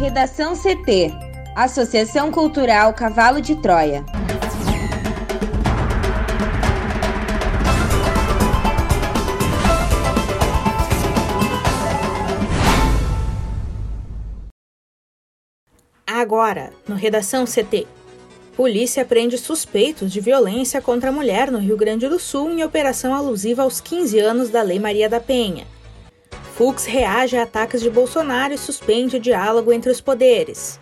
Redação CT Associação Cultural Cavalo de Troia. Agora, no Redação CT. Polícia prende suspeitos de violência contra a mulher no Rio Grande do Sul em operação alusiva aos 15 anos da Lei Maria da Penha. Fux reage a ataques de Bolsonaro e suspende o diálogo entre os poderes.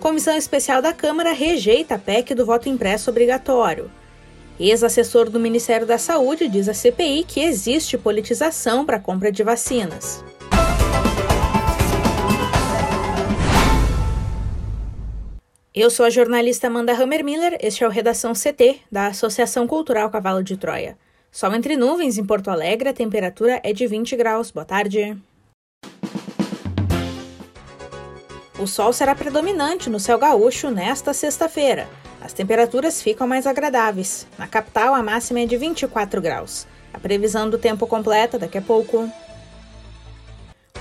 Comissão Especial da Câmara rejeita a PEC do voto impresso obrigatório. Ex-assessor do Ministério da Saúde diz à CPI que existe politização para a compra de vacinas. Eu sou a jornalista Amanda Hammermiller, este é o Redação CT, da Associação Cultural Cavalo de Troia. Sol entre nuvens em Porto Alegre, a temperatura é de 20 graus. Boa tarde. O sol será predominante no céu gaúcho nesta sexta-feira. As temperaturas ficam mais agradáveis. Na capital, a máxima é de 24 graus. A previsão do tempo completa daqui a pouco.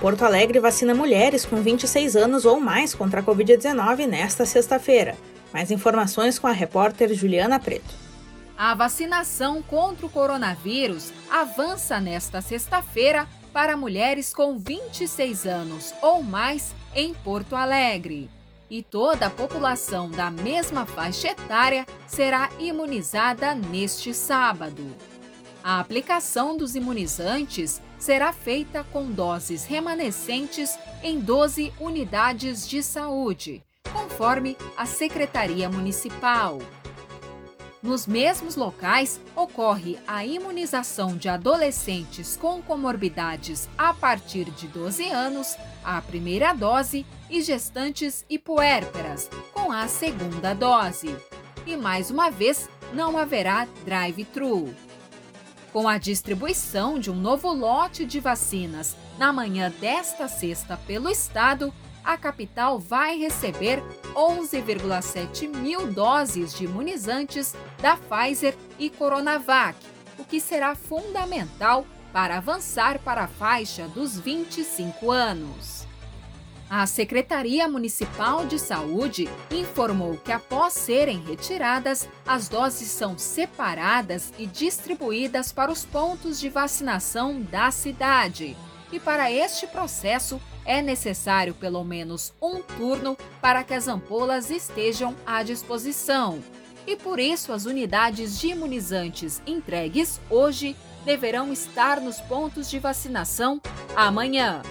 Porto Alegre vacina mulheres com 26 anos ou mais contra a Covid-19 nesta sexta-feira. Mais informações com a repórter Juliana Preto. A vacinação contra o coronavírus avança nesta sexta-feira para mulheres com 26 anos ou mais em Porto Alegre. E toda a população da mesma faixa etária será imunizada neste sábado. A aplicação dos imunizantes será feita com doses remanescentes em 12 unidades de saúde, conforme a Secretaria Municipal. Nos mesmos locais, ocorre a imunização de adolescentes com comorbidades a partir de 12 anos, a primeira dose, e gestantes e puérperas, com a segunda dose. E mais uma vez, não haverá drive-thru. Com a distribuição de um novo lote de vacinas na manhã desta sexta pelo Estado, a capital vai receber 11,7 mil doses de imunizantes da Pfizer e Coronavac, o que será fundamental para avançar para a faixa dos 25 anos. A Secretaria Municipal de Saúde informou que, após serem retiradas, as doses são separadas e distribuídas para os pontos de vacinação da cidade. E para este processo, é necessário pelo menos um turno para que as ampolas estejam à disposição. E por isso, as unidades de imunizantes entregues hoje deverão estar nos pontos de vacinação amanhã.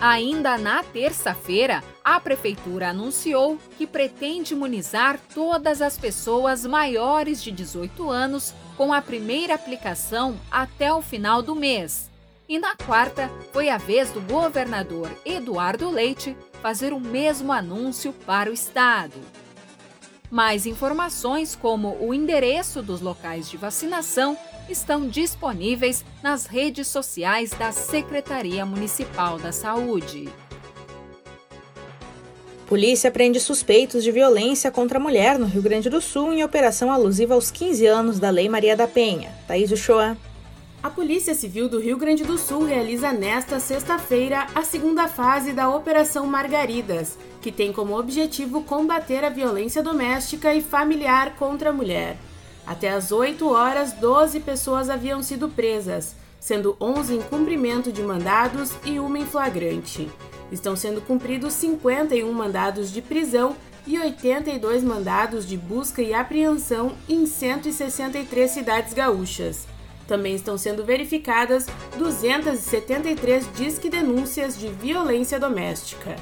Ainda na terça-feira, a Prefeitura anunciou que pretende imunizar todas as pessoas maiores de 18 anos com a primeira aplicação até o final do mês. E na quarta, foi a vez do governador Eduardo Leite fazer o mesmo anúncio para o estado. Mais informações, como o endereço dos locais de vacinação, estão disponíveis nas redes sociais da Secretaria Municipal da Saúde. Polícia prende suspeitos de violência contra a mulher no Rio Grande do Sul em operação alusiva aos 15 anos da Lei Maria da Penha. Thaís Uchoa. A Polícia Civil do Rio Grande do Sul realiza nesta sexta-feira a segunda fase da Operação Margaridas, que tem como objetivo combater a violência doméstica e familiar contra a mulher. Até às 8 horas, 12 pessoas haviam sido presas, sendo 11 em cumprimento de mandados e uma em flagrante. Estão sendo cumpridos 51 mandados de prisão e 82 mandados de busca e apreensão em 163 cidades gaúchas. Também estão sendo verificadas 273 disque denúncias de violência doméstica.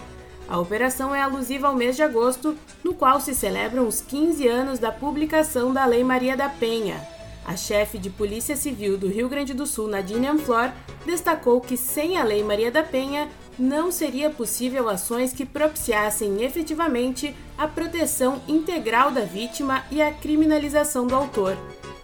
A operação é alusiva ao mês de agosto, no qual se celebram os 15 anos da publicação da Lei Maria da Penha. A chefe de Polícia Civil do Rio Grande do Sul, Nadine Amflor, destacou que sem a Lei Maria da Penha não seria possível ações que propiciassem efetivamente a proteção integral da vítima e a criminalização do autor.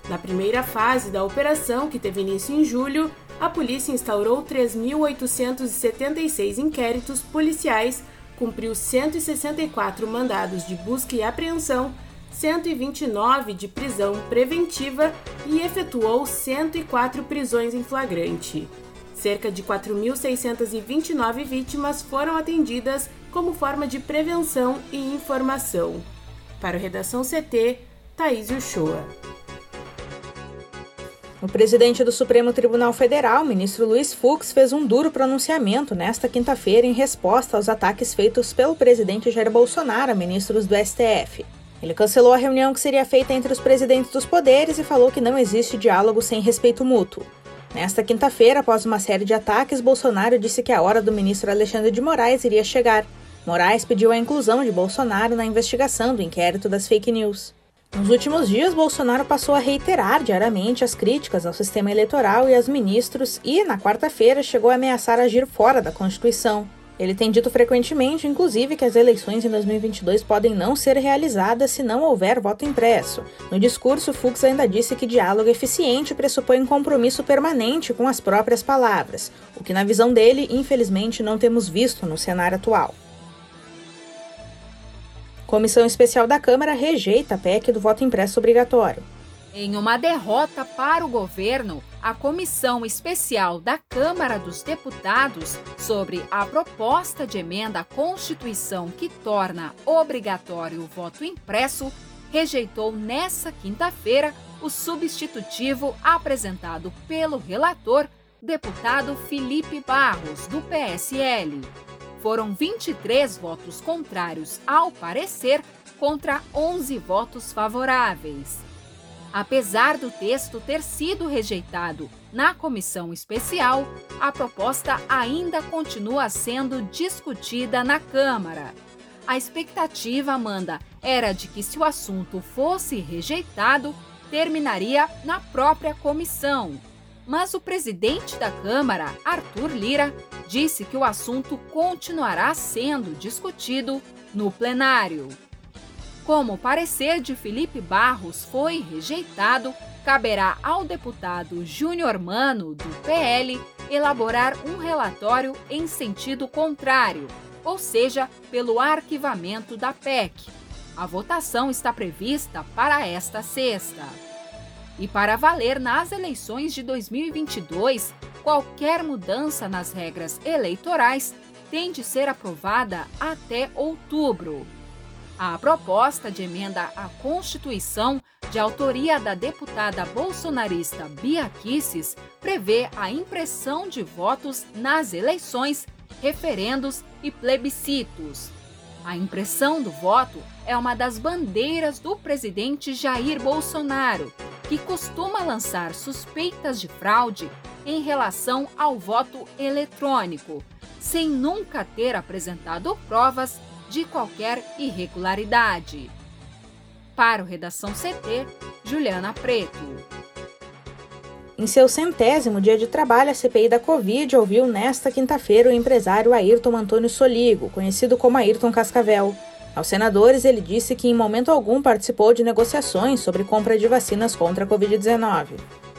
Na primeira fase da operação, que teve início em julho, a polícia instaurou 3.876 inquéritos policiais cumpriu 164 mandados de busca e apreensão, 129 de prisão preventiva e efetuou 104 prisões em flagrante. Cerca de 4.629 vítimas foram atendidas como forma de prevenção e informação. Para o Redação CT, Thaís Uchoa. O presidente do Supremo Tribunal Federal, ministro Luiz Fux, fez um duro pronunciamento nesta quinta-feira em resposta aos ataques feitos pelo presidente Jair Bolsonaro a ministros do STF. Ele cancelou a reunião que seria feita entre os presidentes dos poderes e falou que não existe diálogo sem respeito mútuo. Nesta quinta-feira, após uma série de ataques, Bolsonaro disse que a hora do ministro Alexandre de Moraes iria chegar. Moraes pediu a inclusão de Bolsonaro na investigação do inquérito das fake news. Nos últimos dias, Bolsonaro passou a reiterar diariamente as críticas ao sistema eleitoral e aos ministros e, na quarta-feira, chegou a ameaçar agir fora da Constituição. Ele tem dito frequentemente, inclusive, que as eleições em 2022 podem não ser realizadas se não houver voto impresso. No discurso, Fux ainda disse que diálogo eficiente pressupõe um compromisso permanente com as próprias palavras, o que, na visão dele, infelizmente não temos visto no cenário atual. Comissão Especial da Câmara rejeita a PEC do voto impresso obrigatório. Em uma derrota para o governo, a Comissão Especial da Câmara dos Deputados sobre a proposta de emenda à Constituição que torna obrigatório o voto impresso rejeitou nesta quinta-feira o substitutivo apresentado pelo relator, deputado Felipe Barros, do PSL. Foram 23 votos contrários ao parecer contra 11 votos favoráveis. Apesar do texto ter sido rejeitado na comissão especial, a proposta ainda continua sendo discutida na Câmara. A expectativa, Amanda, era de que, se o assunto fosse rejeitado, terminaria na própria comissão. Mas o presidente da Câmara, Arthur Lira, disse que o assunto continuará sendo discutido no plenário. Como o parecer de Felipe Barros foi rejeitado, caberá ao deputado Júnior Mano, do PL, elaborar um relatório em sentido contrário, ou seja, pelo arquivamento da PEC. A votação está prevista para esta sexta. E para valer nas eleições de 2022, qualquer mudança nas regras eleitorais tem de ser aprovada até outubro. A proposta de emenda à Constituição, de autoria da deputada bolsonarista Bia Kisses, prevê a impressão de votos nas eleições, referendos e plebiscitos. A impressão do voto é uma das bandeiras do presidente Jair Bolsonaro que costuma lançar suspeitas de fraude em relação ao voto eletrônico, sem nunca ter apresentado provas de qualquer irregularidade. Para o Redação CT, Juliana Preto. Em seu centésimo dia de trabalho, a CPI da Covid ouviu nesta quinta-feira o empresário Ayrton Antônio Soligo, conhecido como Ayrton Cascavel. Aos senadores, ele disse que em momento algum participou de negociações sobre compra de vacinas contra a Covid-19.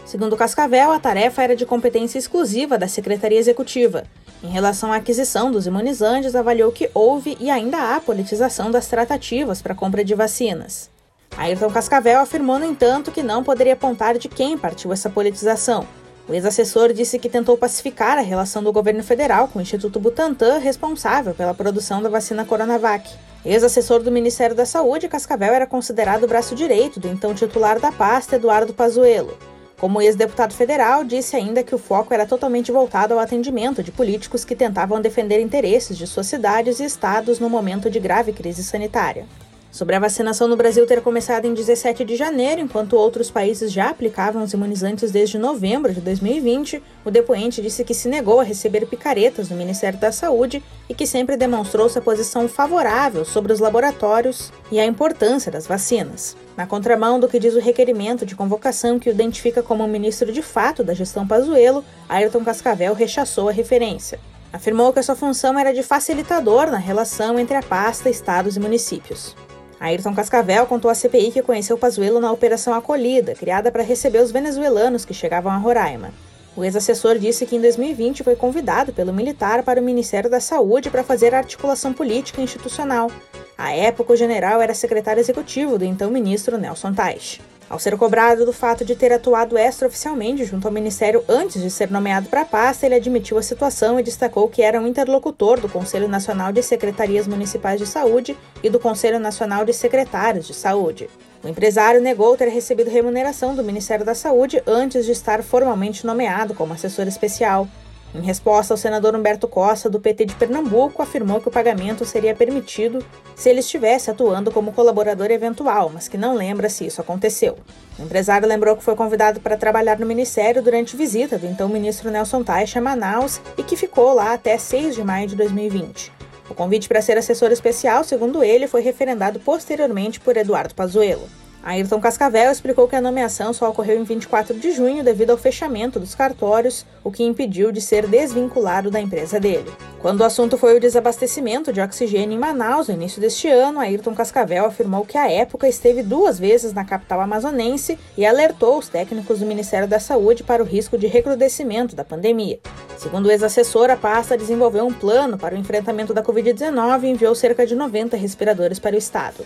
Segundo Cascavel, a tarefa era de competência exclusiva da Secretaria Executiva. Em relação à aquisição dos imunizantes, avaliou que houve e ainda há politização das tratativas para a compra de vacinas. Ayrton Cascavel afirmou, no entanto, que não poderia apontar de quem partiu essa politização. O ex-assessor disse que tentou pacificar a relação do governo federal com o Instituto Butantan, responsável pela produção da vacina Coronavac. Ex-assessor do Ministério da Saúde, Cascavel era considerado o braço direito do então titular da pasta, Eduardo Pazuello. Como ex-deputado federal, disse ainda que o foco era totalmente voltado ao atendimento de políticos que tentavam defender interesses de suas cidades e estados no momento de grave crise sanitária. Sobre a vacinação no Brasil ter começado em 17 de janeiro, enquanto outros países já aplicavam os imunizantes desde novembro de 2020, o depoente disse que se negou a receber picaretas do Ministério da Saúde e que sempre demonstrou sua posição favorável sobre os laboratórios e a importância das vacinas. Na contramão do que diz o requerimento de convocação que o identifica como ministro de fato da gestão Pazuello, Ayrton Cascavel rechaçou a referência. Afirmou que a sua função era de facilitador na relação entre a pasta, estados e municípios. Ayrton Cascavel contou à CPI que conheceu Pazuello na Operação Acolhida, criada para receber os venezuelanos que chegavam a Roraima. O ex-assessor disse que em 2020 foi convidado pelo militar para o Ministério da Saúde para fazer articulação política e institucional. À época, o general era secretário executivo do então ministro Nelson Teich. Ao ser cobrado do fato de ter atuado extraoficialmente junto ao Ministério antes de ser nomeado para a pasta, ele admitiu a situação e destacou que era um interlocutor do Conselho Nacional de Secretarias Municipais de Saúde e do Conselho Nacional de Secretários de Saúde. O empresário negou ter recebido remuneração do Ministério da Saúde antes de estar formalmente nomeado como assessor especial. Em resposta, o senador Humberto Costa, do PT de Pernambuco, afirmou que o pagamento seria permitido se ele estivesse atuando como colaborador eventual, mas que não lembra se isso aconteceu. O empresário lembrou que foi convidado para trabalhar no ministério durante visita do então ministro Nelson Taixa a Manaus e que ficou lá até 6 de maio de 2020. O convite para ser assessor especial, segundo ele, foi referendado posteriormente por Eduardo Pazuello. Ayrton Cascavel explicou que a nomeação só ocorreu em 24 de junho devido ao fechamento dos cartórios, o que impediu de ser desvinculado da empresa dele. Quando o assunto foi o desabastecimento de oxigênio em Manaus no início deste ano, Ayrton Cascavel afirmou que à época esteve duas vezes na capital amazonense e alertou os técnicos do Ministério da Saúde para o risco de recrudescimento da pandemia. Segundo o ex-assessor, a pasta desenvolveu um plano para o enfrentamento da Covid-19 e enviou cerca de 90 respiradores para o estado.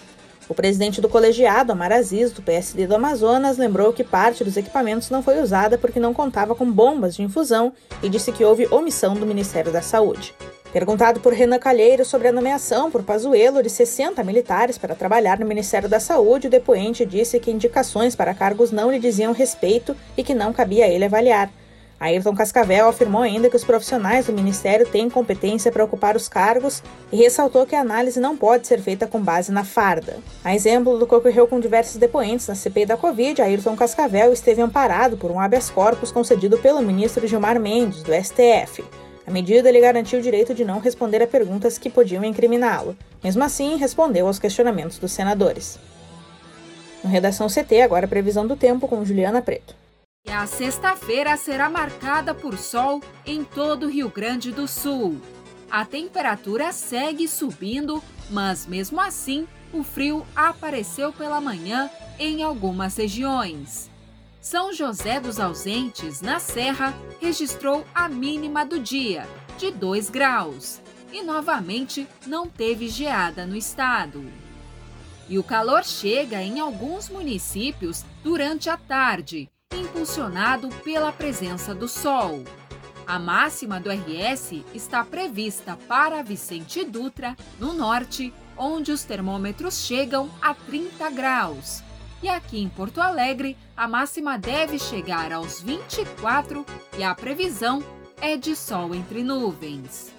O presidente do colegiado, Amar Aziz, do PSD do Amazonas, lembrou que parte dos equipamentos não foi usada porque não contava com bombas de infusão e disse que houve omissão do Ministério da Saúde. Perguntado por Renan Calheiro sobre a nomeação por Pazuello de 60 militares para trabalhar no Ministério da Saúde, o depoente disse que indicações para cargos não lhe diziam respeito e que não cabia a ele avaliar. Ayrton Cascavel afirmou ainda que os profissionais do Ministério têm competência para ocupar os cargos e ressaltou que a análise não pode ser feita com base na farda. A exemplo do que ocorreu com diversos depoentes na CPI da Covid, Ayrton Cascavel esteve amparado por um habeas corpus concedido pelo ministro Gilmar Mendes, do STF. A medida lhe garantiu o direito de não responder a perguntas que podiam incriminá-lo. Mesmo assim, respondeu aos questionamentos dos senadores. No Redação CT, agora a previsão do tempo com Juliana Preto. E a sexta-feira será marcada por sol em todo o Rio Grande do Sul. A temperatura segue subindo, mas mesmo assim, o frio apareceu pela manhã em algumas regiões. São José dos Ausentes, na Serra, registrou a mínima do dia, de 2 graus, e novamente não teve geada no estado. E o calor chega em alguns municípios durante a tarde, impulsionado pela presença do Sol. A máxima do RS está prevista para Vicente Dutra, no norte, onde os termômetros chegam a 30 graus. E aqui em Porto Alegre, a máxima deve chegar aos 24 e a previsão é de sol entre nuvens.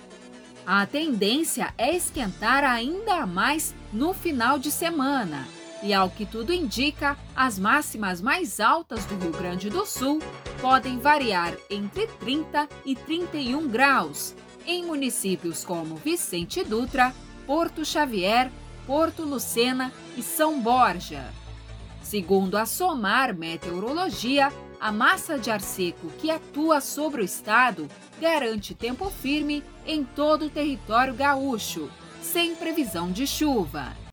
A tendência é esquentar ainda mais no final de semana e ao que tudo indica, as máximas mais altas do Rio Grande do Sul podem variar entre 30 e 31 graus em municípios como Vicente Dutra, Porto Xavier, Porto Lucena e São Borja. Segundo a SOMAR Meteorologia, a massa de ar seco que atua sobre o estado garante tempo firme em todo o território gaúcho, sem previsão de chuva.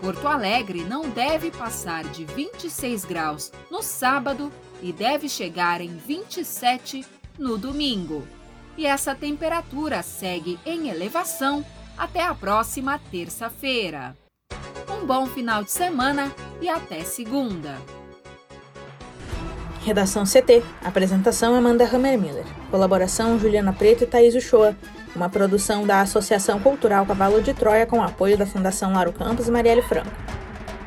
Porto Alegre não deve passar de 26 graus no sábado e deve chegar em 27 no domingo. E essa temperatura segue em elevação até a próxima terça-feira. Um bom final de semana e até segunda. Redação CT. Apresentação Amanda Hammermiller. Colaboração Juliana Preto e Thaís Uchoa uma produção da Associação Cultural Cavalo de Troia com apoio da Fundação Laro Campos e Marielle Franco.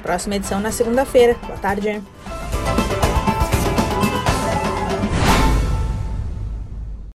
Próxima edição na segunda-feira. Boa tarde.